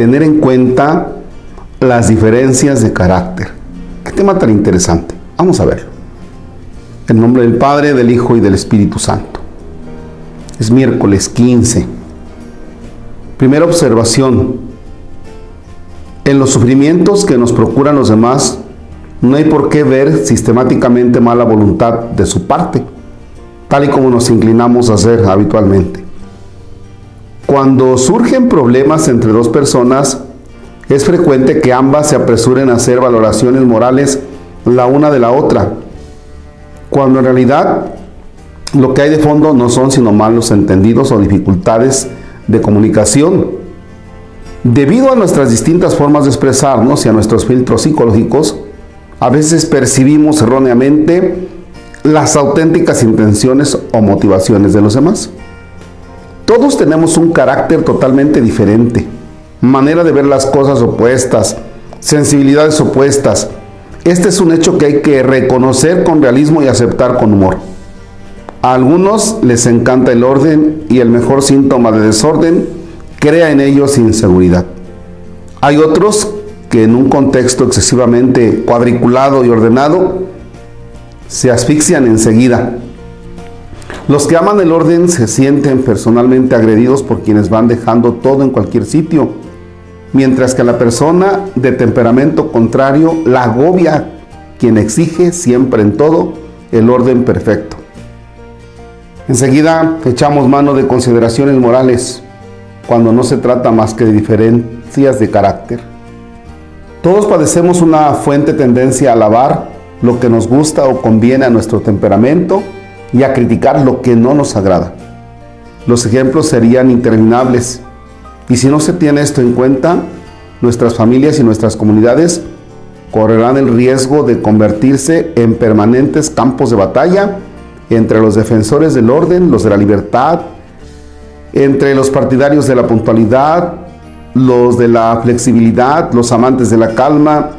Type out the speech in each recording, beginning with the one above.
tener en cuenta las diferencias de carácter. Qué tema tan interesante. Vamos a verlo. En nombre del Padre, del Hijo y del Espíritu Santo. Es miércoles 15. Primera observación. En los sufrimientos que nos procuran los demás, no hay por qué ver sistemáticamente mala voluntad de su parte, tal y como nos inclinamos a hacer habitualmente. Cuando surgen problemas entre dos personas, es frecuente que ambas se apresuren a hacer valoraciones morales la una de la otra, cuando en realidad lo que hay de fondo no son sino malos entendidos o dificultades de comunicación. Debido a nuestras distintas formas de expresarnos y a nuestros filtros psicológicos, a veces percibimos erróneamente las auténticas intenciones o motivaciones de los demás. Todos tenemos un carácter totalmente diferente, manera de ver las cosas opuestas, sensibilidades opuestas. Este es un hecho que hay que reconocer con realismo y aceptar con humor. A algunos les encanta el orden y el mejor síntoma de desorden crea en ellos inseguridad. Hay otros que en un contexto excesivamente cuadriculado y ordenado se asfixian enseguida los que aman el orden se sienten personalmente agredidos por quienes van dejando todo en cualquier sitio, mientras que la persona de temperamento contrario la agobia quien exige siempre en todo el orden perfecto. Enseguida echamos mano de consideraciones morales cuando no se trata más que de diferencias de carácter. Todos padecemos una fuente tendencia a alabar lo que nos gusta o conviene a nuestro temperamento y a criticar lo que no nos agrada. Los ejemplos serían interminables y si no se tiene esto en cuenta, nuestras familias y nuestras comunidades correrán el riesgo de convertirse en permanentes campos de batalla entre los defensores del orden, los de la libertad, entre los partidarios de la puntualidad, los de la flexibilidad, los amantes de la calma,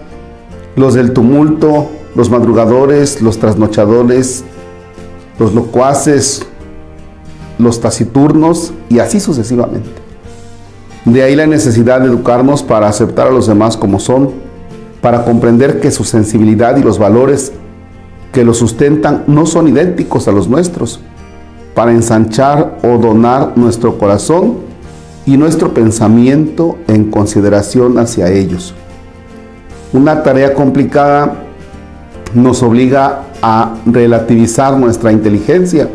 los del tumulto, los madrugadores, los trasnochadores, los locuaces, los taciturnos y así sucesivamente. De ahí la necesidad de educarnos para aceptar a los demás como son, para comprender que su sensibilidad y los valores que los sustentan no son idénticos a los nuestros, para ensanchar o donar nuestro corazón y nuestro pensamiento en consideración hacia ellos. Una tarea complicada nos obliga a relativizar nuestra inteligencia,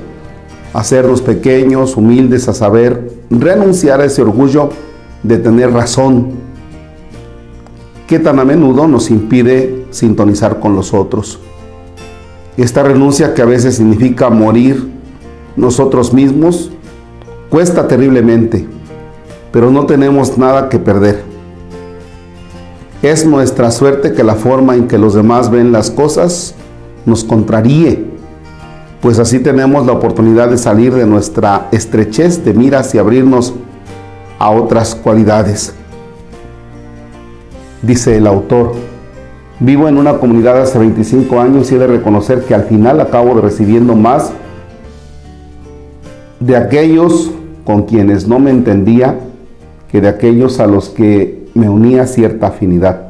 a hacernos pequeños, humildes, a saber renunciar a ese orgullo de tener razón, que tan a menudo nos impide sintonizar con los otros. Esta renuncia que a veces significa morir nosotros mismos, cuesta terriblemente, pero no tenemos nada que perder. Es nuestra suerte que la forma en que los demás ven las cosas nos contraríe, pues así tenemos la oportunidad de salir de nuestra estrechez de miras y abrirnos a otras cualidades. Dice el autor, vivo en una comunidad hace 25 años y he de reconocer que al final acabo de recibiendo más de aquellos con quienes no me entendía que de aquellos a los que me unía cierta afinidad.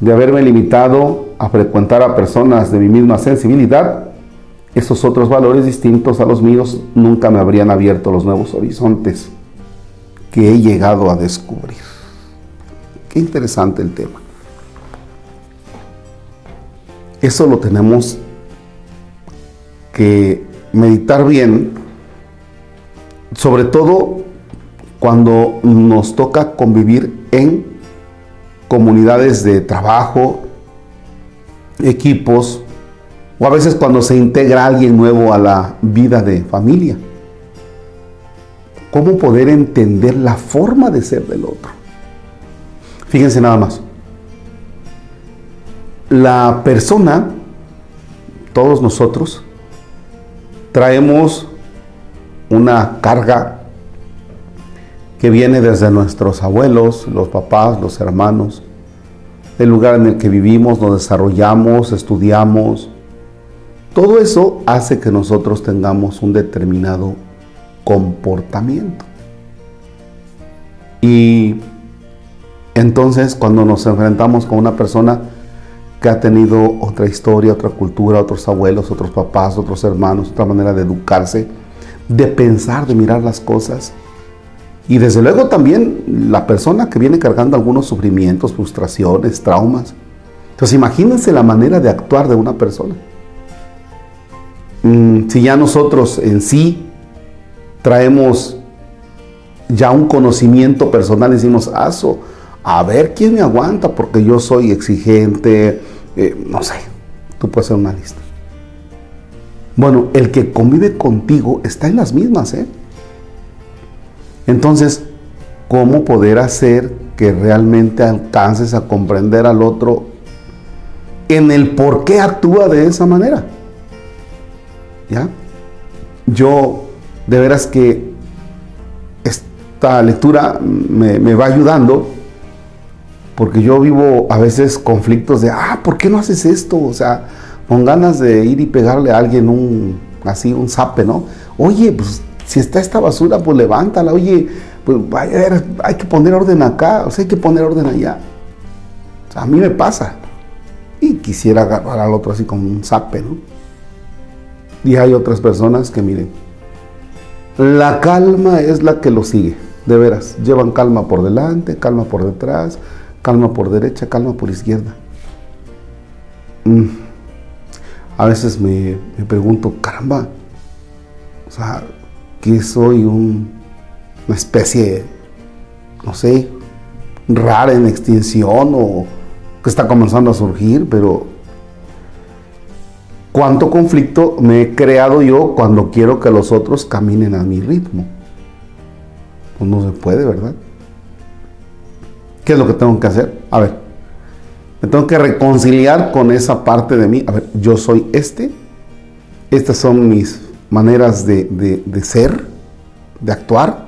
De haberme limitado a frecuentar a personas de mi misma sensibilidad, esos otros valores distintos a los míos nunca me habrían abierto los nuevos horizontes que he llegado a descubrir. Qué interesante el tema. Eso lo tenemos que meditar bien, sobre todo cuando nos toca convivir en comunidades de trabajo, equipos o a veces cuando se integra alguien nuevo a la vida de familia. ¿Cómo poder entender la forma de ser del otro? Fíjense nada más. La persona, todos nosotros, traemos una carga que viene desde nuestros abuelos, los papás, los hermanos, el lugar en el que vivimos, nos desarrollamos, estudiamos. Todo eso hace que nosotros tengamos un determinado comportamiento. Y Entonces, cuando nos enfrentamos con una persona que ha tenido otra historia, otra cultura, otros abuelos, otros papás, otros hermanos, otra manera de educarse, de pensar, de mirar las cosas, y desde luego también la persona que viene cargando algunos sufrimientos, frustraciones, traumas. Entonces imagínense la manera de actuar de una persona. Mm, si ya nosotros en sí traemos ya un conocimiento personal, decimos, aso, a ver quién me aguanta porque yo soy exigente, eh, no sé, tú puedes hacer una lista. Bueno, el que convive contigo está en las mismas, ¿eh? Entonces, ¿cómo poder hacer que realmente alcances a comprender al otro en el por qué actúa de esa manera? ¿Ya? Yo, de veras que esta lectura me, me va ayudando porque yo vivo a veces conflictos de, ah, ¿por qué no haces esto? O sea, con ganas de ir y pegarle a alguien un, así, un zape, ¿no? Oye, pues si está esta basura, pues levántala. Oye, pues vaya, hay que poner orden acá, o sea, hay que poner orden allá. O sea, a mí me pasa. Y quisiera agarrar al otro así como un zape, ¿no? Y hay otras personas que miren, la calma es la que lo sigue, de veras. Llevan calma por delante, calma por detrás, calma por derecha, calma por izquierda. Mm. A veces me, me pregunto, caramba, o sea, que soy una especie, no sé, rara en extinción o que está comenzando a surgir, pero cuánto conflicto me he creado yo cuando quiero que los otros caminen a mi ritmo. Pues no se puede, ¿verdad? ¿Qué es lo que tengo que hacer? A ver, me tengo que reconciliar con esa parte de mí. A ver, yo soy este, estas son mis maneras de, ser, de actuar.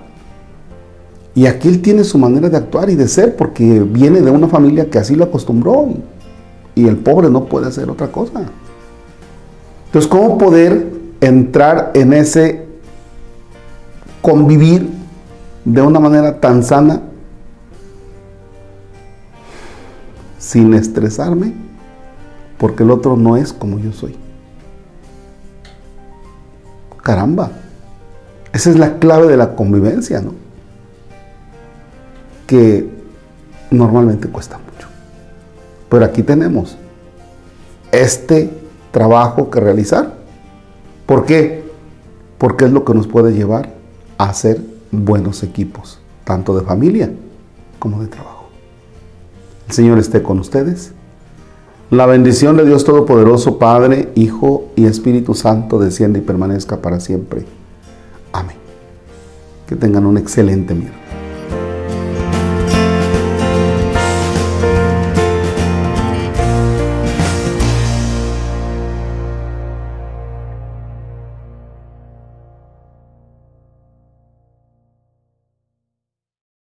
Y aquí él tiene su manera de actuar y de ser porque viene de una familia que así lo acostumbró y, el pobre no puede hacer otra cosa. Entonces, ¿cómo poder entrar en ese convivir de una manera tan sana sin estresarme porque el otro no es como yo soy? Caramba, esa es la clave de la convivencia, ¿no? Que normalmente cuesta mucho. Pero aquí tenemos este trabajo que realizar. ¿Por qué? Porque es lo que nos puede llevar a ser buenos equipos, tanto de familia como de trabajo. El Señor esté con ustedes. La bendición de Dios Todopoderoso, Padre, Hijo y Espíritu Santo, desciende y permanezca para siempre. Amén. Que tengan un excelente miércoles.